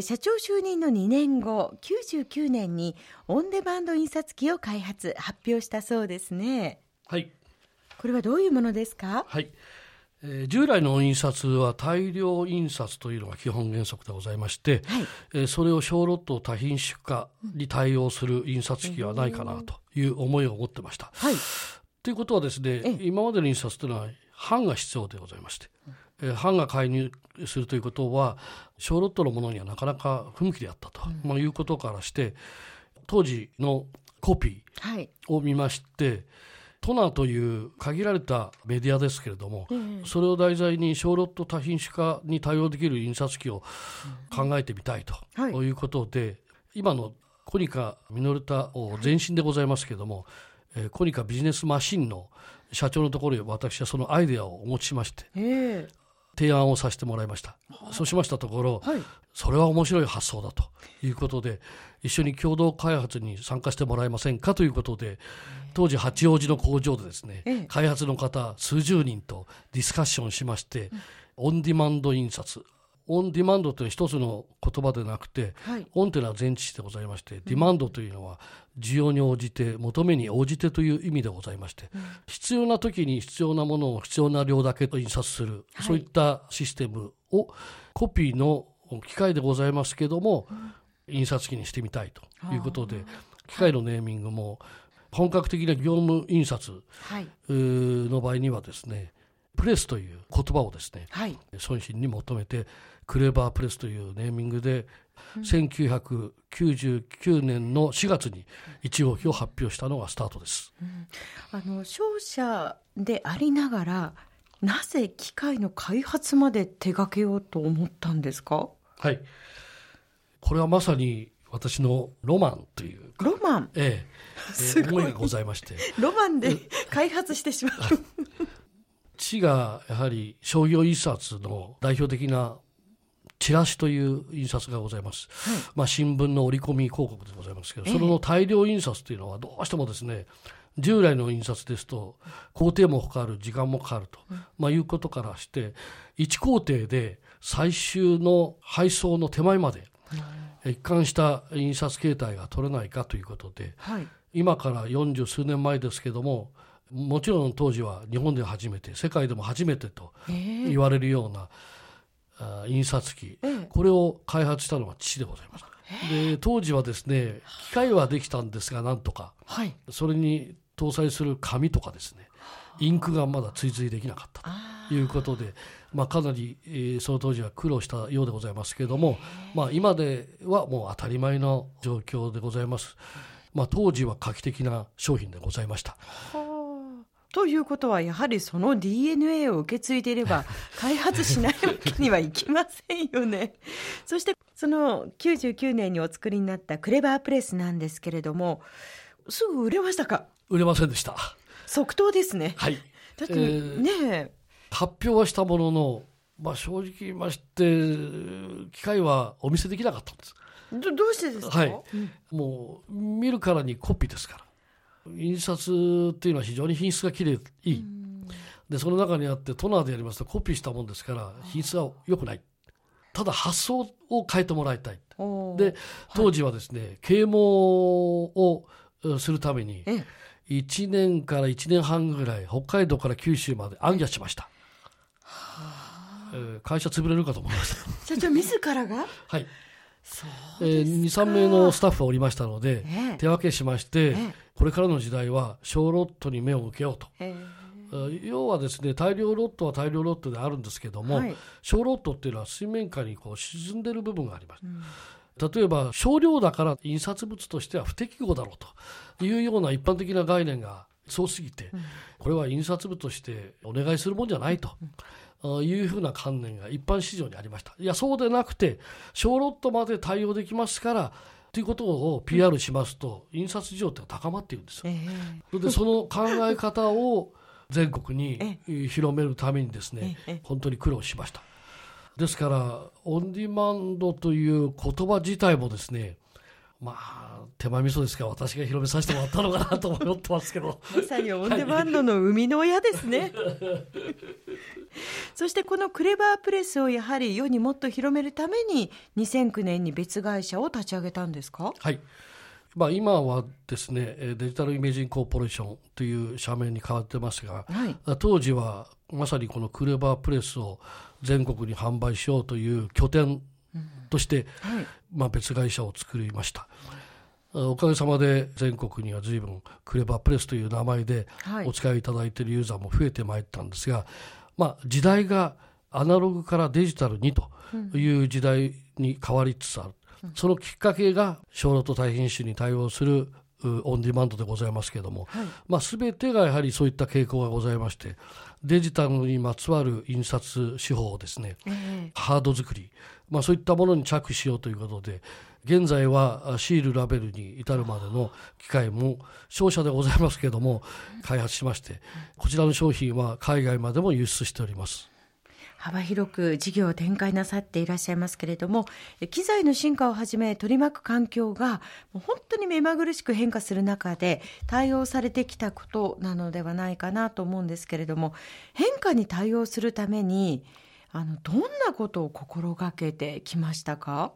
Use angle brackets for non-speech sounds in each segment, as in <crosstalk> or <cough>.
社長就任の2年後99年にオンデマンド印刷機を開発発表したそうですね。はい。これはどういうものですか？はい、えー従来の印刷は大量印刷というのが基本原則でございまして、はい。えーそれを小ロット多品種化に対応する印刷機はないかなという思いを持ってました。はい。ということはですねええ。今までの印刷というのは版が必要でございまして、えー版が介入するということは小ロットのものにはなかなか不向きであったと、まあ、いうことからして当時のコピーはい。を見ましてトナーという限られたメディアですけれども、えそれを題材に小ロット多品種化に対応できる印刷機を考えてみたいとはい。いうことで、今のコニカミノルタを前身でございますけれども、えーコニカビジネスマシンの社長のところへ私はそのアイデアをお持ちしましてええ提案をさせてもらいました。そうしましたところ、はい。それは面白い発想だということで一緒に共同開発に参加してもらえませんかということで当時八王子の工場でですね、ええ。開発の方数十人とディスカッションしまして、オンディマンド印刷オンディマンドという一つの言葉でなくて、はい。オンというのは前置詞でございまして、ディマンドというのは需要に応じて求めに応じてという意味でございまして、必要な時に必要なものを必要な量だけ印刷する、はい。そういったシステムをコピーの機械でございますけども、印刷機にしてみたいということで機械のネーミングも本格的な業務印刷の場合にはですねプレスという言葉をですねはい。孫子に求めてクレバープレスというネーミングで、1999年の4月に1号機を発表したのがスタートです。あの商社でありながら、なぜ機械の開発まで手掛けようと思ったんですか？はい。これはまさに私のロマンというか、ロマン、えええすごいえ思いがございまして、ロマンで開発してしまう。父がやはり商業印刷の代表的なチラシという印刷がございます。まあ新聞の折り込み広告でございますけど、それの大量印刷というのはどうしてもですね、従来の印刷ですと工程もかかる時間もかかると、まあ、いうことからして1工程で最終の配送の手前まで一貫した印刷形態が取れないかということではい。今から40数年前ですけどももちろん当時は日本で初めて世界でも初めてとええ言われるような、あ印刷機ええこれを開発したのは父でございます。で当時はですね機械はできたんですがなんとかはい。それに搭載する紙とかですねインクがまだ追随できなかったあということで、まあ、かなり、えーその当時は苦労したようでございますけれども、まあ、今ではもう当たり前の状況でございます。まあ、当時は画期的な商品でございました。ということはやはりその DNA を受け継いでいれば <laughs> 開発しないわけにはいきませんよね。そしてその99年にお作りになったクレバープレスなんですけれどもすぐ売れましたか？売れませんでした。即答ですね。はい。だって、えーねえ発表はしたものの、まあ、正直言いまして、機械はお見せできなかったんです。どどうしてですか、はい。もう、見るからにコピーですから。印刷っていうのは非常に品質が綺麗、いい。で、その中にあって、トナーでやりますとコピーしたもんですから、品質が良くない。ただ発想を変えてもらいたい。で、当時はですね、啓蒙をえするために、ええ1年から1年半ぐらい、北海道から九州まで暗夜しました。えー会社潰れるかと思いました。社長自らが？はい。えー、2、3名のスタッフがおりましたので、ええ。手分けしまして、ええ。これからの時代は小ロットに目を向けようと。要はですね、大量ロットは大量ロットであるんですけども、はい。小ロットっていうのは水面下にこう沈んでる部分があります。例えば少量だから印刷物としては不適合だろうというような一般的な概念がそうすぎて、これは印刷物としてお願いするもんじゃないと。あいうふうな観念が一般市場にありました。いや、そうでなくて、小ロットまで対応できますから、ということを PR しますと、印刷需要って高まっているんですよ。えそれで、その考え方を全国に広めるためにですねええ、本当に苦労しました。ですから、オンディマンドという言葉自体もですね、まあ、手前味噌ですから私が広めさせてもらったのかなと思ってますけど。まさにオンデマンドの生みの親ですね。そしてこのクレバープレスをやはり世にもっと広めるために2009年に別会社を立ち上げたんですか？はい。まあ、今はですねデジタルイメージングコーポレーションという社名に変わってますが、はい、当時はまさにこのクレバープレスを全国に販売しようという拠点として、うんはい、まあ、別会社を作りました。おかげさまで全国には随分クレバープレスという名前でお使いいただいているユーザーも増えてまいったんですが、まあ、時代がアナログからデジタルにという時代に変わりつつある、うん、そのきっかけが小ロと大品種に対応するオンディマンドでございますけれども、はい。まあ、全てがやはりそういった傾向がございましてデジタルにまつわる印刷手法をですね、えー、ハード作り、まあ、そういったものに着手しようということで現在はシールラベルに至るまでの機械も商社でございますけれども開発しましてこちらの商品は海外までも輸出しております。幅広く事業を展開なさっていらっしゃいますけれども機材の進化をはじめ取り巻く環境が本当に目まぐるしく変化する中で対応されてきたことなのではないかなと思うんですけれども変化に対応するためにあのどんなことを心がけてきましたか？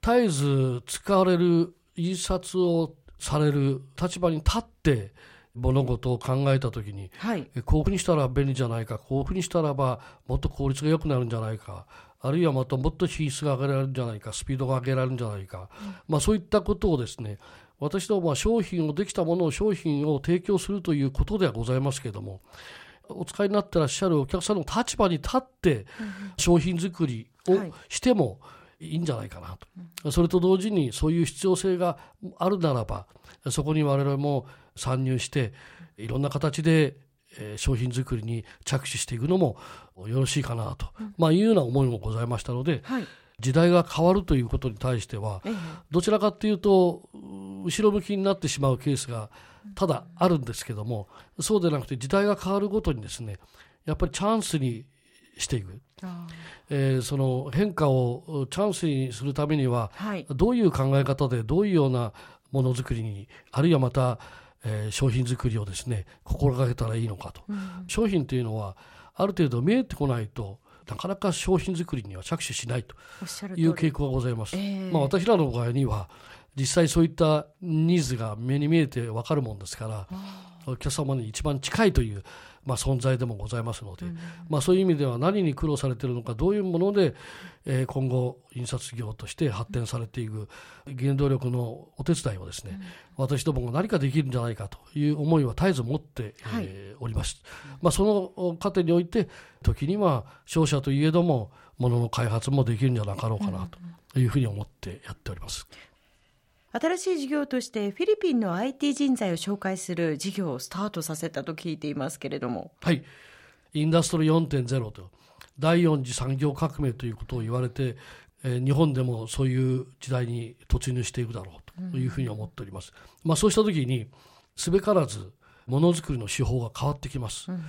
絶えず使われる印刷をされる立場に立って物事を考えた時に、はい、こういうふうにしたら便利じゃないかこういうふうにしたらばもっと効率が良くなるんじゃないかあるいはまたもっと品質が上げられるんじゃないかスピードが上げられるんじゃないか、うん、まあ、そういったことをですね私どもは商品をできたものを商品を提供するということではございますけれどもお使いになってらっしゃるお客さんの立場に立って商品作りをしてもいいんじゃないかなと、それと同時にそういう必要性があるならばそこに我々も参入していろんな形で商品作りに着手していくのもよろしいかなと、まあ、いうような思いもございましたので、はい、時代が変わるということに対しては、どちらかというと後ろ向きになってしまうケースがただあるんですけどもそうでなくて時代が変わるごとにですねやっぱりチャンスにしていく、えー、その変化をチャンスにするためには、はい、どういう考え方でどういうようなものづくりにあるいはまたえー、商品作りをですね心がけたらいいのかと、うん、商品というのはある程度見えてこないとなかなか商品作りには着手しないという傾向がございます。えー、まあ、私らの場合には実際そういったニーズが目に見えて分かるもんですからお客様に一番近いというまあ、存在でもございますので、うん、まあ、そういう意味では何に苦労されているのかどういうもので、えー、今後印刷業として発展されていく原動力のお手伝いをですね、うん、私どもが何かできるんじゃないかという思いは絶えず持って、はい、えー、おります、まあ、その過程において時には商社といえどもものの開発もできるんじゃなかろうかなというふうに思ってやっております。新しい事業としてフィリピンの IT 人材を紹介する事業をスタートさせたと聞いていますけれども。はい。インダストリー4.0と第4次産業革命ということを言われて、えー、日本でもそういう時代に突入していくだろうというふうに思っております。うん、まあそうした時にすべからずものづくりの手法が変わってきます。うん、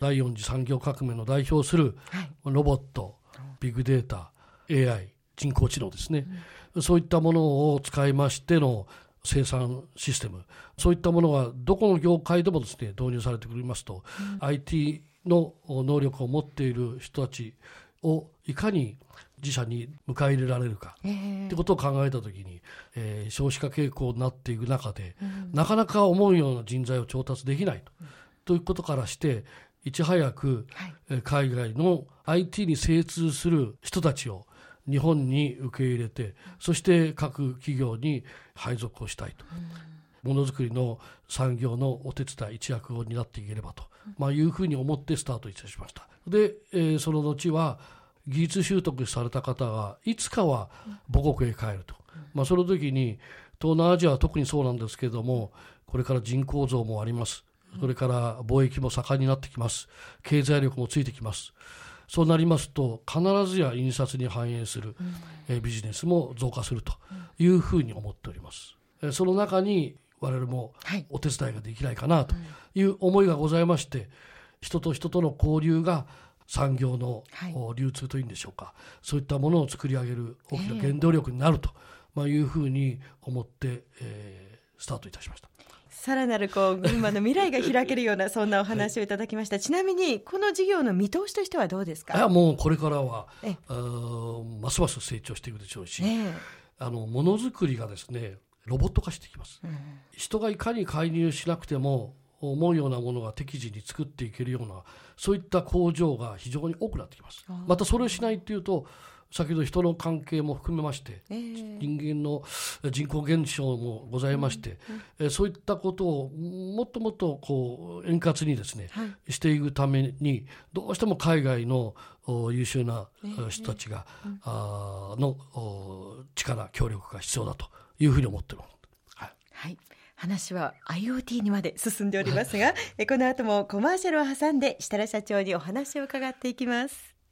第4次産業革命の代表するロボット、はい、ビッグデータ、AI、人工知能ですね。うんそういったものを使いましての生産システム。そういったものがどこの業界でもですね導入されてくりますと、うん、IT の能力を持っている人たちをいかに自社に迎え入れられるかということを考えたときに、えー、少子化傾向になっていく中で、うん、なかなか思うような人材を調達できないと。うん、ということからしていち早く、はい、海外の IT に精通する人たちを日本に受け入れてそして各企業に配属をしたいと。ものづくりの産業のお手伝い一役を担っていければと、まあ、いうふうに思ってスタートいたしました。で、えー、その後は技術習得された方がいつかは母国へ帰ると、まあ、その時に東南アジアは特にそうなんですけれどもこれから人口増もあります。それから貿易も盛んになってきます。経済力もついてきますそうなりますと必ずや印刷に反映する、うん、ビジネスも増加するというふうに思っております。その中に我々もお手伝いができないかなという思いがございまして、人と人との交流が産業の流通というんでしょうか、そういったものを作り上げる大きな原動力になると、まあ、いうふうに思って、えー、スタートいたしました。さらなるこう群馬の未来が開けるような <laughs> そんなお話をいただきました、はい、ちなみにこの事業の見通しとしてはどうですか？いやもうこれからはますます成長していくでしょうし、あのものづくりがですねロボット化していきます、うん、人がいかに介入しなくても思うようなものが適時に作っていけるようなそういった工場が非常に多くなってきます。またそれをしないっていうと先ほど人の関係も含めまして、えー、人間の人口減少もございまして、うんうん、そういったことをもっともっとこう円滑にですね、はい、していくためにどうしても海外の優秀な人たちが、えー、あの力協力が必要だというふうに思っています。はい、はい。話は IoT にまで進んでおりますが、この後もコマーシャルを挟んで設楽社長にお話を伺っていきます。